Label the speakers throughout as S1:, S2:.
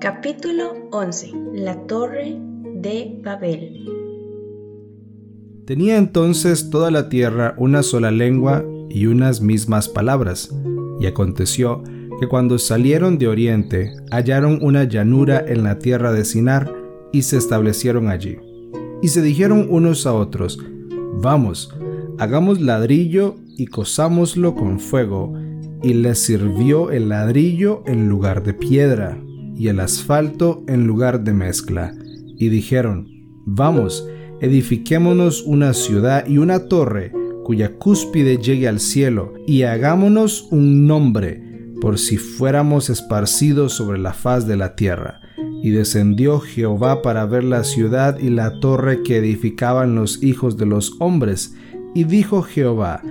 S1: Capítulo 11 La Torre de Babel
S2: Tenía entonces toda la tierra una sola lengua y unas mismas palabras. Y aconteció que cuando salieron de oriente hallaron una llanura en la tierra de Sinar y se establecieron allí. Y se dijeron unos a otros, Vamos, hagamos ladrillo y cosámoslo con fuego. Y les sirvió el ladrillo en lugar de piedra y el asfalto en lugar de mezcla. Y dijeron, Vamos, edifiquémonos una ciudad y una torre cuya cúspide llegue al cielo, y hagámonos un nombre, por si fuéramos esparcidos sobre la faz de la tierra. Y descendió Jehová para ver la ciudad y la torre que edificaban los hijos de los hombres. Y dijo Jehová,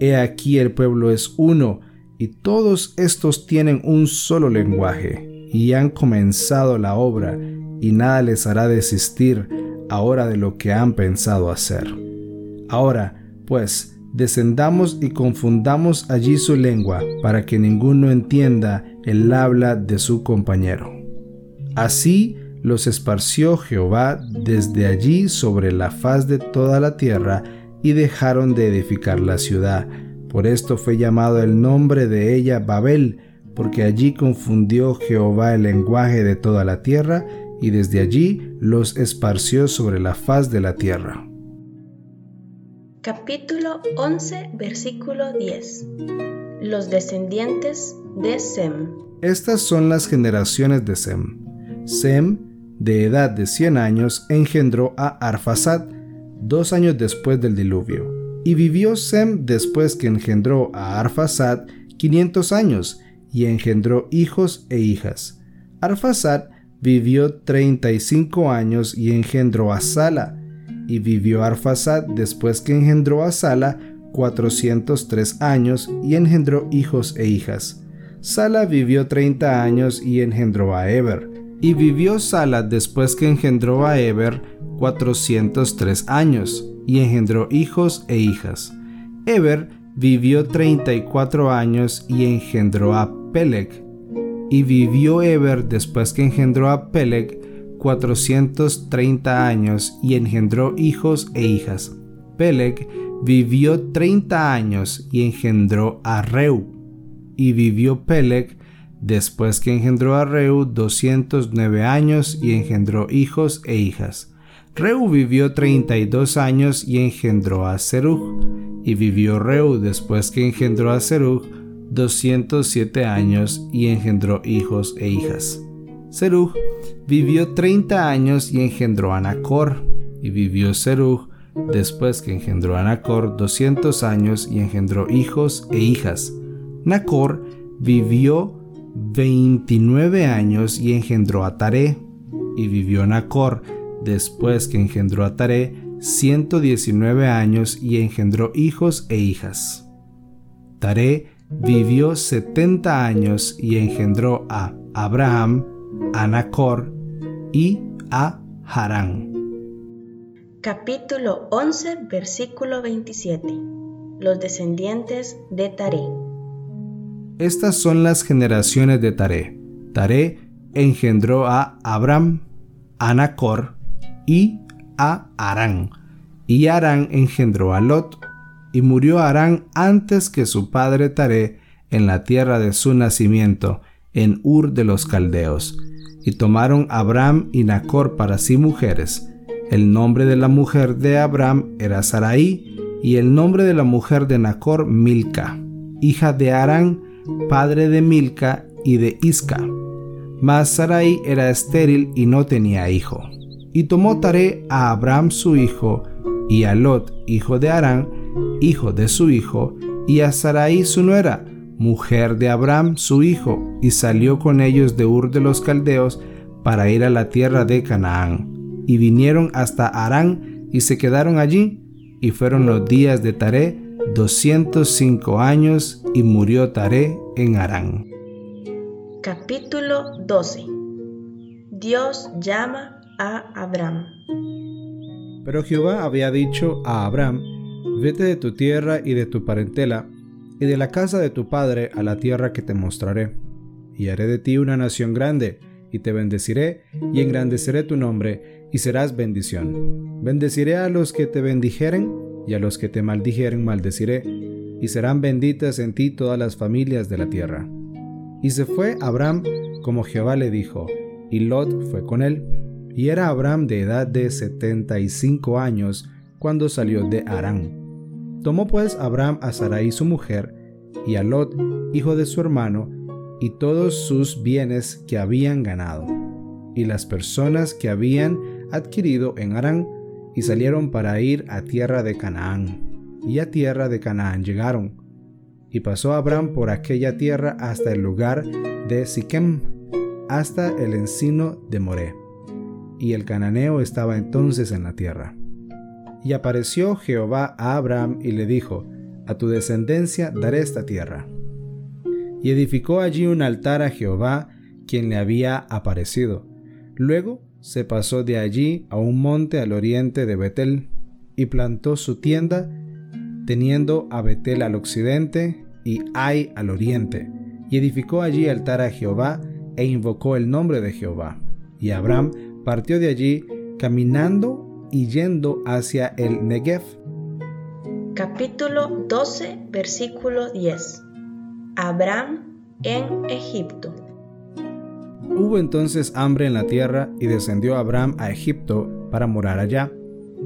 S2: He aquí el pueblo es uno, y todos estos tienen un solo lenguaje, y han comenzado la obra, y nada les hará desistir ahora de lo que han pensado hacer. Ahora, pues, descendamos y confundamos allí su lengua, para que ninguno entienda el habla de su compañero. Así los esparció Jehová desde allí sobre la faz de toda la tierra, y dejaron de edificar la ciudad. Por esto fue llamado el nombre de ella Babel, porque allí confundió Jehová el lenguaje de toda la tierra, y desde allí los esparció sobre la faz de la tierra.
S1: Capítulo 11, versículo 10. Los descendientes de Sem.
S2: Estas son las generaciones de Sem. Sem, de edad de 100 años, engendró a Arfasad dos años después del diluvio. Y vivió Sem después que engendró a Arfasad 500 años, y engendró hijos e hijas. Arfasad vivió 35 años y engendró a Sala. Y vivió Arfasad después que engendró a Sala 403 años y engendró hijos e hijas. Sala vivió 30 años y engendró a Eber. Y vivió Sala después que engendró a Eber 403 años y engendró hijos e hijas. Eber vivió 34 años y engendró a Peleg. Y vivió Eber después que engendró a Peleg 430 años y engendró hijos e hijas. Peleg vivió 30 años y engendró a Reu. Y vivió Peleg después que engendró a Reu 209 años y engendró hijos e hijas. Reu vivió 32 años y engendró a Serug. Y vivió Reu después que engendró a Serug 207 años y engendró hijos e hijas. Serug vivió 30 años y engendró a Nacor. Y vivió Serug después que engendró a Nacor 200 años y engendró hijos e hijas. Nacor vivió 29 años y engendró a Taré. Y vivió Nacor después que engendró a Taré 119 años y engendró hijos e hijas. Taré vivió 70 años y engendró a Abraham, a Nacor y a Harán.
S1: Capítulo 11, versículo 27. Los descendientes de Taré.
S2: Estas son las generaciones de Taré. Taré engendró a Abraham, a Nacor y a Harán. Y Harán engendró a Lot, y murió Harán antes que su padre Taré en la tierra de su nacimiento, en Ur de los Caldeos. Y tomaron Abraham y Nacor para sí mujeres. El nombre de la mujer de Abraham era Sarai, y el nombre de la mujer de Nacor Milca, hija de Harán, padre de Milca y de Isca. Mas Sarai era estéril y no tenía hijo. Y tomó Taré a Abraham su hijo, y a Lot, hijo de Harán, hijo de su hijo, y a Sarai su nuera, mujer de Abraham su hijo, y salió con ellos de Ur de los Caldeos para ir a la tierra de Canaán. Y vinieron hasta Harán y se quedaron allí, y fueron los días de Taré doscientos cinco años, y murió Taré en Harán.
S1: Capítulo 12 Dios llama a Abraham.
S2: Pero Jehová había dicho a Abraham, vete de tu tierra y de tu parentela y de la casa de tu padre a la tierra que te mostraré. Y haré de ti una nación grande, y te bendeciré, y engrandeceré tu nombre, y serás bendición. Bendeciré a los que te bendijeren, y a los que te maldijeren maldeciré, y serán benditas en ti todas las familias de la tierra. Y se fue Abraham como Jehová le dijo, y Lot fue con él. Y era Abraham de edad de setenta y cinco años cuando salió de Arán. Tomó pues Abraham a Sarai su mujer, y a Lot, hijo de su hermano, y todos sus bienes que habían ganado, y las personas que habían adquirido en Arán, y salieron para ir a tierra de Canaán. Y a tierra de Canaán llegaron. Y pasó Abraham por aquella tierra hasta el lugar de Siquem, hasta el encino de Moré. Y el cananeo estaba entonces en la tierra. Y apareció Jehová a Abraham y le dijo, A tu descendencia daré esta tierra. Y edificó allí un altar a Jehová, quien le había aparecido. Luego se pasó de allí a un monte al oriente de Betel, y plantó su tienda, teniendo a Betel al occidente y Ai al oriente, y edificó allí altar a Jehová, e invocó el nombre de Jehová. Y Abraham partió de allí, caminando y yendo hacia el Negev.
S1: Capítulo 12, versículo 10. Abraham en Egipto.
S2: Hubo entonces hambre en la tierra y descendió Abraham a Egipto para morar allá,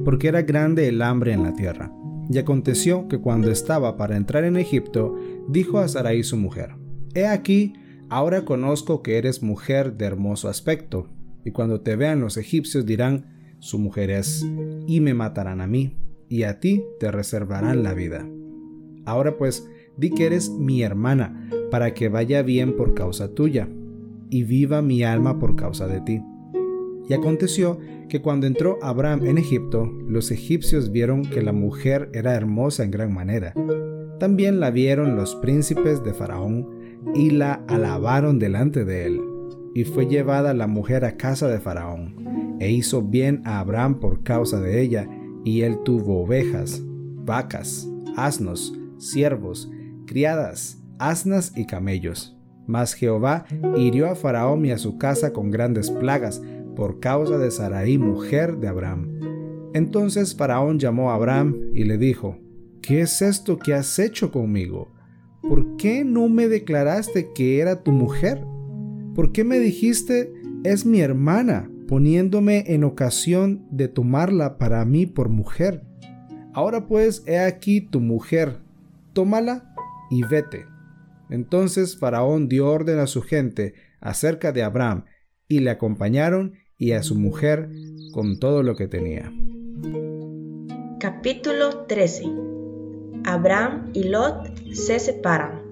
S2: porque era grande el hambre en la tierra. Y aconteció que cuando estaba para entrar en Egipto, dijo a Sarai su mujer, He aquí, ahora conozco que eres mujer de hermoso aspecto, y cuando te vean los egipcios dirán, su mujer es, y me matarán a mí, y a ti te reservarán la vida. Ahora pues, di que eres mi hermana, para que vaya bien por causa tuya, y viva mi alma por causa de ti. Y aconteció que cuando entró Abraham en Egipto, los egipcios vieron que la mujer era hermosa en gran manera. También la vieron los príncipes de Faraón, y la alabaron delante de él. Y fue llevada la mujer a casa de Faraón e hizo bien a Abraham por causa de ella, y él tuvo ovejas, vacas, asnos, siervos, criadas, asnas y camellos. Mas Jehová hirió a Faraón y a su casa con grandes plagas por causa de Sarai, mujer de Abraham. Entonces Faraón llamó a Abraham y le dijo, ¿Qué es esto que has hecho conmigo? ¿Por qué no me declaraste que era tu mujer? ¿Por qué me dijiste, es mi hermana? poniéndome en ocasión de tomarla para mí por mujer. Ahora pues he aquí tu mujer, tómala y vete. Entonces Faraón dio orden a su gente acerca de Abraham, y le acompañaron y a su mujer con todo lo que tenía.
S1: Capítulo 13 Abraham y Lot se separan.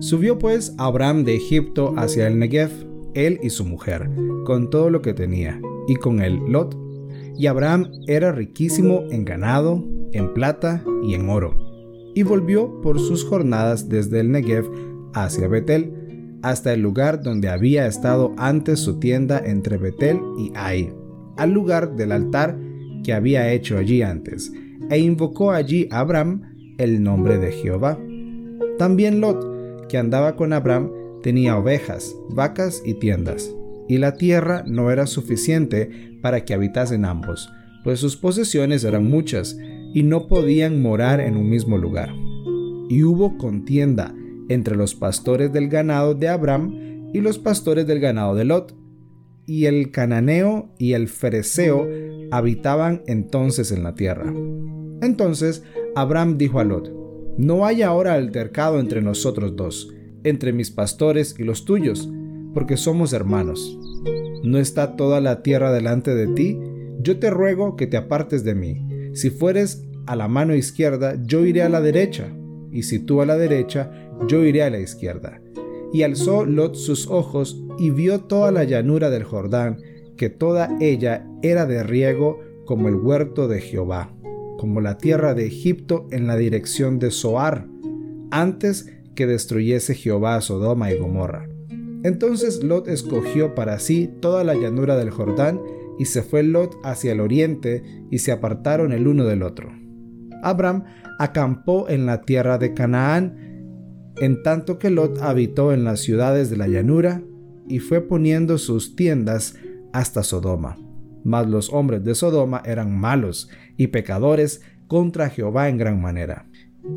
S2: Subió pues Abraham de Egipto hacia el Negev él y su mujer, con todo lo que tenía, y con él Lot. Y Abraham era riquísimo en ganado, en plata y en oro. Y volvió por sus jornadas desde el Negev hacia Betel, hasta el lugar donde había estado antes su tienda entre Betel y Ai, al lugar del altar que había hecho allí antes, e invocó allí a Abraham el nombre de Jehová. También Lot, que andaba con Abraham, tenía ovejas, vacas y tiendas, y la tierra no era suficiente para que habitasen ambos, pues sus posesiones eran muchas, y no podían morar en un mismo lugar. Y hubo contienda entre los pastores del ganado de Abraham y los pastores del ganado de Lot. Y el cananeo y el fereceo habitaban entonces en la tierra. Entonces Abraham dijo a Lot, No hay ahora altercado entre nosotros dos, entre mis pastores y los tuyos, porque somos hermanos. ¿No está toda la tierra delante de ti? Yo te ruego que te apartes de mí. Si fueres a la mano izquierda, yo iré a la derecha, y si tú a la derecha, yo iré a la izquierda. Y alzó Lot sus ojos y vio toda la llanura del Jordán, que toda ella era de riego como el huerto de Jehová, como la tierra de Egipto en la dirección de Zoar, antes que destruyese Jehová Sodoma y Gomorra. Entonces Lot escogió para sí toda la llanura del Jordán, y se fue Lot hacia el oriente, y se apartaron el uno del otro. Abraham acampó en la tierra de Canaán, en tanto que Lot habitó en las ciudades de la llanura y fue poniendo sus tiendas hasta Sodoma. Mas los hombres de Sodoma eran malos y pecadores contra Jehová en gran manera.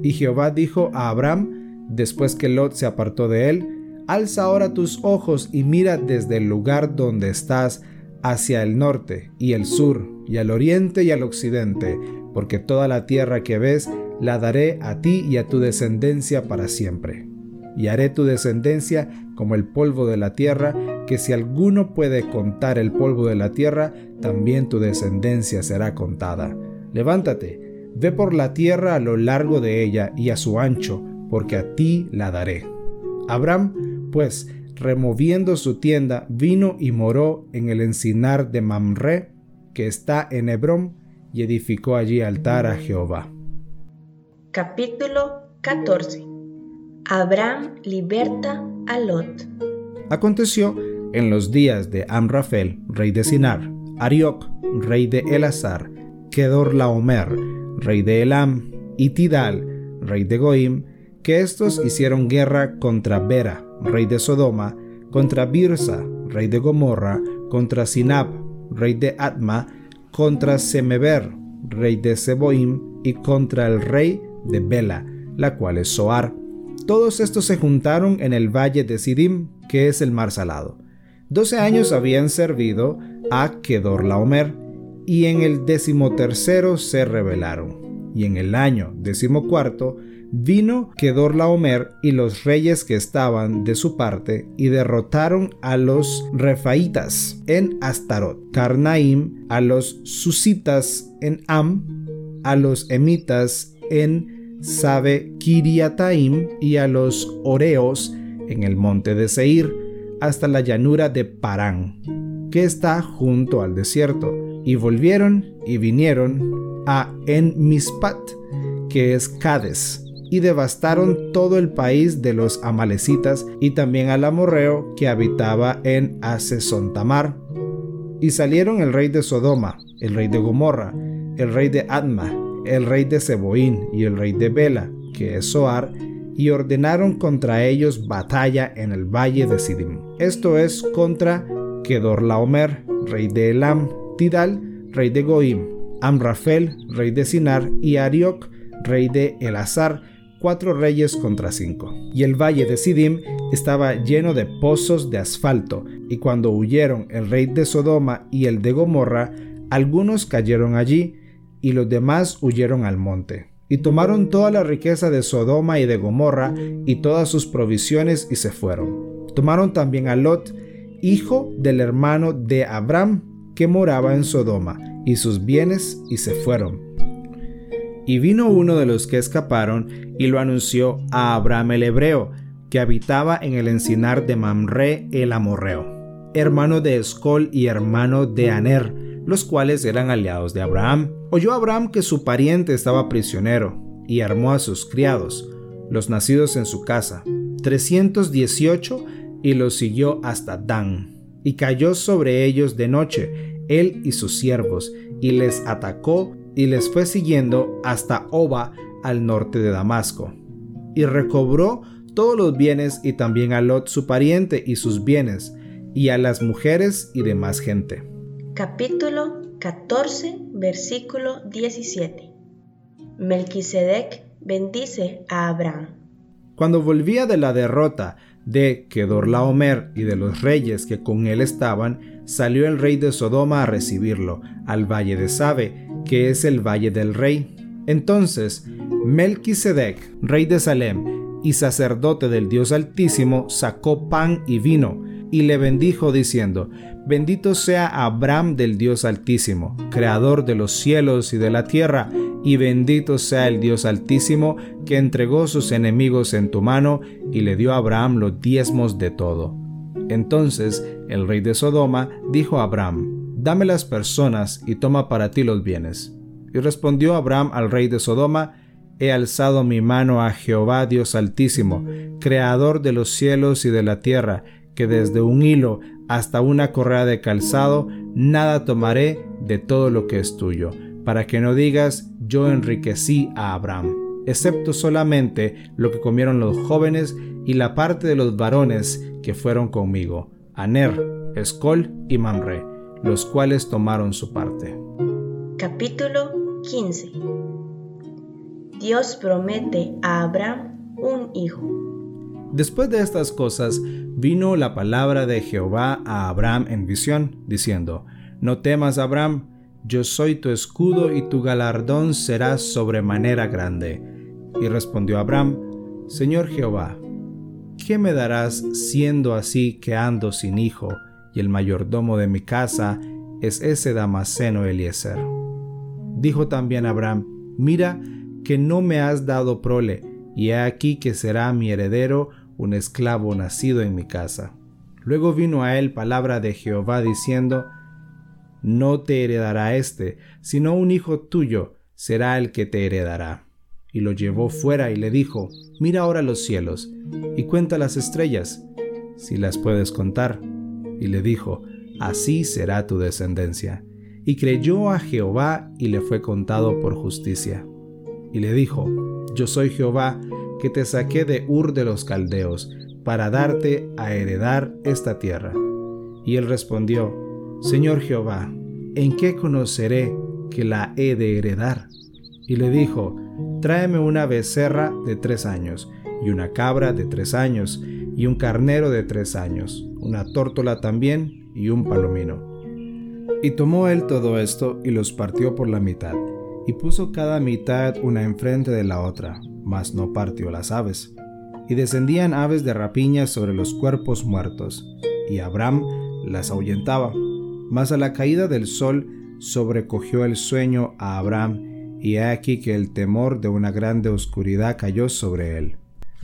S2: Y Jehová dijo a Abraham, después que Lot se apartó de él, Alza ahora tus ojos y mira desde el lugar donde estás hacia el norte y el sur y al oriente y al occidente, porque toda la tierra que ves la daré a ti y a tu descendencia para siempre. Y haré tu descendencia como el polvo de la tierra, que si alguno puede contar el polvo de la tierra, también tu descendencia será contada. Levántate, ve por la tierra a lo largo de ella y a su ancho, porque a ti la daré. Abraham, pues, removiendo su tienda, vino y moró en el encinar de Mamre, que está en Hebrón, y edificó allí altar a Jehová.
S1: Capítulo 14 Abraham liberta a Lot.
S2: Aconteció en los días de Amrafel, rey de Sinar, Arioc, rey de Elazar, Kedorlaomer, rey de Elam, y Tidal, rey de Goim, que estos hicieron guerra contra Bera, rey de Sodoma, contra Birsa, rey de Gomorra, contra Sinab, rey de Atma, contra Semeber, rey de Seboim, y contra el rey de Bela, la cual es Soar. Todos estos se juntaron en el valle de Sidim, que es el mar salado. Doce años habían servido a Kedorlaomer, y en el decimotercero se rebelaron. Y en el año decimocuarto vino Kedorlaomer y los reyes que estaban de su parte y derrotaron a los refaitas en Astarot, Carnaim, a los susitas en Am, a los emitas en Sabe Kiriataim y a los Oreos en el monte de Seir, hasta la llanura de Parán, que está junto al desierto. Y volvieron y vinieron a En Mispat, que es Cades, y devastaron todo el país de los amalecitas y también al amorreo que habitaba en Asesontamar. Y salieron el rey de Sodoma, el rey de Gomorra, el rey de Adma, el rey de Seboín y el rey de Bela, que es Soar, y ordenaron contra ellos batalla en el valle de Sidim. Esto es contra Kedorlaomer, rey de Elam, Tidal, rey de Goim, Amrafel, rey de Sinar, y Arioc, rey de Elazar, cuatro reyes contra cinco. Y el valle de Sidim estaba lleno de pozos de asfalto, y cuando huyeron el rey de Sodoma y el de Gomorra, algunos cayeron allí, y los demás huyeron al monte. Y tomaron toda la riqueza de Sodoma y de Gomorra y todas sus provisiones y se fueron. Tomaron también a Lot, hijo del hermano de Abraham, que moraba en Sodoma, y sus bienes y se fueron. Y vino uno de los que escaparon y lo anunció a Abraham el hebreo, que habitaba en el encinar de Mamre el amorreo, hermano de Escol y hermano de Aner, los cuales eran aliados de Abraham. Oyó Abraham que su pariente estaba prisionero, y armó a sus criados, los nacidos en su casa, 318, y los siguió hasta Dan. Y cayó sobre ellos de noche, él y sus siervos, y les atacó y les fue siguiendo hasta Oba, al norte de Damasco. Y recobró todos los bienes y también a Lot su pariente y sus bienes, y a las mujeres y demás gente
S1: capítulo 14, versículo 17. Melquisedec bendice a Abraham.
S2: Cuando volvía de la derrota de Kedorlaomer y de los reyes que con él estaban, salió el rey de Sodoma a recibirlo, al valle de Sabe, que es el valle del rey. Entonces, Melquisedec, rey de Salem y sacerdote del Dios Altísimo, sacó pan y vino, y le bendijo diciendo, Bendito sea Abraham del Dios Altísimo, creador de los cielos y de la tierra, y bendito sea el Dios Altísimo que entregó sus enemigos en tu mano y le dio a Abraham los diezmos de todo. Entonces el rey de Sodoma dijo a Abraham, Dame las personas y toma para ti los bienes. Y respondió Abraham al rey de Sodoma, He alzado mi mano a Jehová Dios Altísimo, creador de los cielos y de la tierra, que desde un hilo hasta una correa de calzado, nada tomaré de todo lo que es tuyo, para que no digas, yo enriquecí a Abraham, excepto solamente lo que comieron los jóvenes y la parte de los varones que fueron conmigo, Aner, Escol y Mamre, los cuales tomaron su parte.
S1: Capítulo 15 Dios promete a Abraham un hijo.
S2: Después de estas cosas, vino la palabra de Jehová a Abraham en visión, diciendo, No temas, Abraham, yo soy tu escudo y tu galardón será sobremanera grande. Y respondió Abraham, Señor Jehová, ¿qué me darás siendo así que ando sin hijo, y el mayordomo de mi casa es ese Damaseno Eliezer? Dijo también Abraham, Mira que no me has dado prole, y he aquí que será mi heredero un esclavo nacido en mi casa. Luego vino a él palabra de Jehová diciendo, No te heredará éste, sino un hijo tuyo será el que te heredará. Y lo llevó fuera y le dijo, Mira ahora los cielos, y cuenta las estrellas, si las puedes contar. Y le dijo, Así será tu descendencia. Y creyó a Jehová y le fue contado por justicia. Y le dijo, Yo soy Jehová, que te saqué de Ur de los Caldeos, para darte a heredar esta tierra. Y él respondió, Señor Jehová, ¿en qué conoceré que la he de heredar? Y le dijo, Tráeme una becerra de tres años, y una cabra de tres años, y un carnero de tres años, una tórtola también, y un palomino. Y tomó él todo esto y los partió por la mitad, y puso cada mitad una enfrente de la otra, mas no partió las aves. Y descendían aves de rapiña sobre los cuerpos muertos, y Abraham las ahuyentaba. Mas a la caída del sol sobrecogió el sueño a Abraham, y he aquí que el temor de una grande oscuridad cayó sobre él.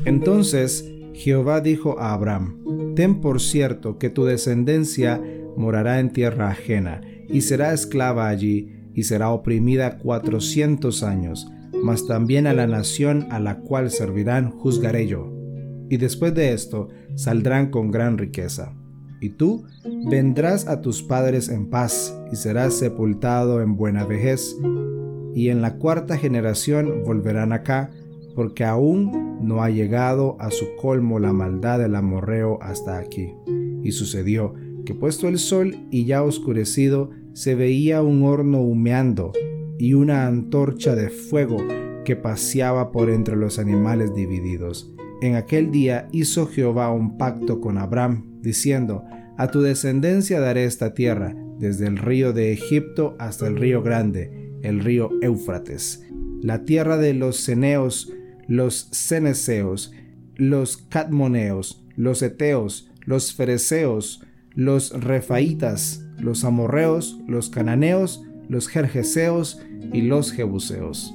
S2: Entonces Jehová dijo a Abraham, Ten por cierto que tu descendencia morará en tierra ajena, y será esclava allí, y será oprimida cuatrocientos años, mas también a la nación a la cual servirán juzgaré yo. Y después de esto saldrán con gran riqueza. Y tú vendrás a tus padres en paz y serás sepultado en buena vejez. Y en la cuarta generación volverán acá, porque aún no ha llegado a su colmo la maldad del amorreo hasta aquí. Y sucedió que puesto el sol y ya oscurecido, se veía un horno humeando y una antorcha de fuego que paseaba por entre los animales divididos. En aquel día hizo Jehová un pacto con Abraham, diciendo, A tu descendencia daré esta tierra, desde el río de Egipto hasta el río grande, el río Éufrates, la tierra de los ceneos, los ceneseos, los cadmoneos, los eteos, los fereceos, los refaitas, los amorreos, los cananeos, los jerjeseos y los jebuseos.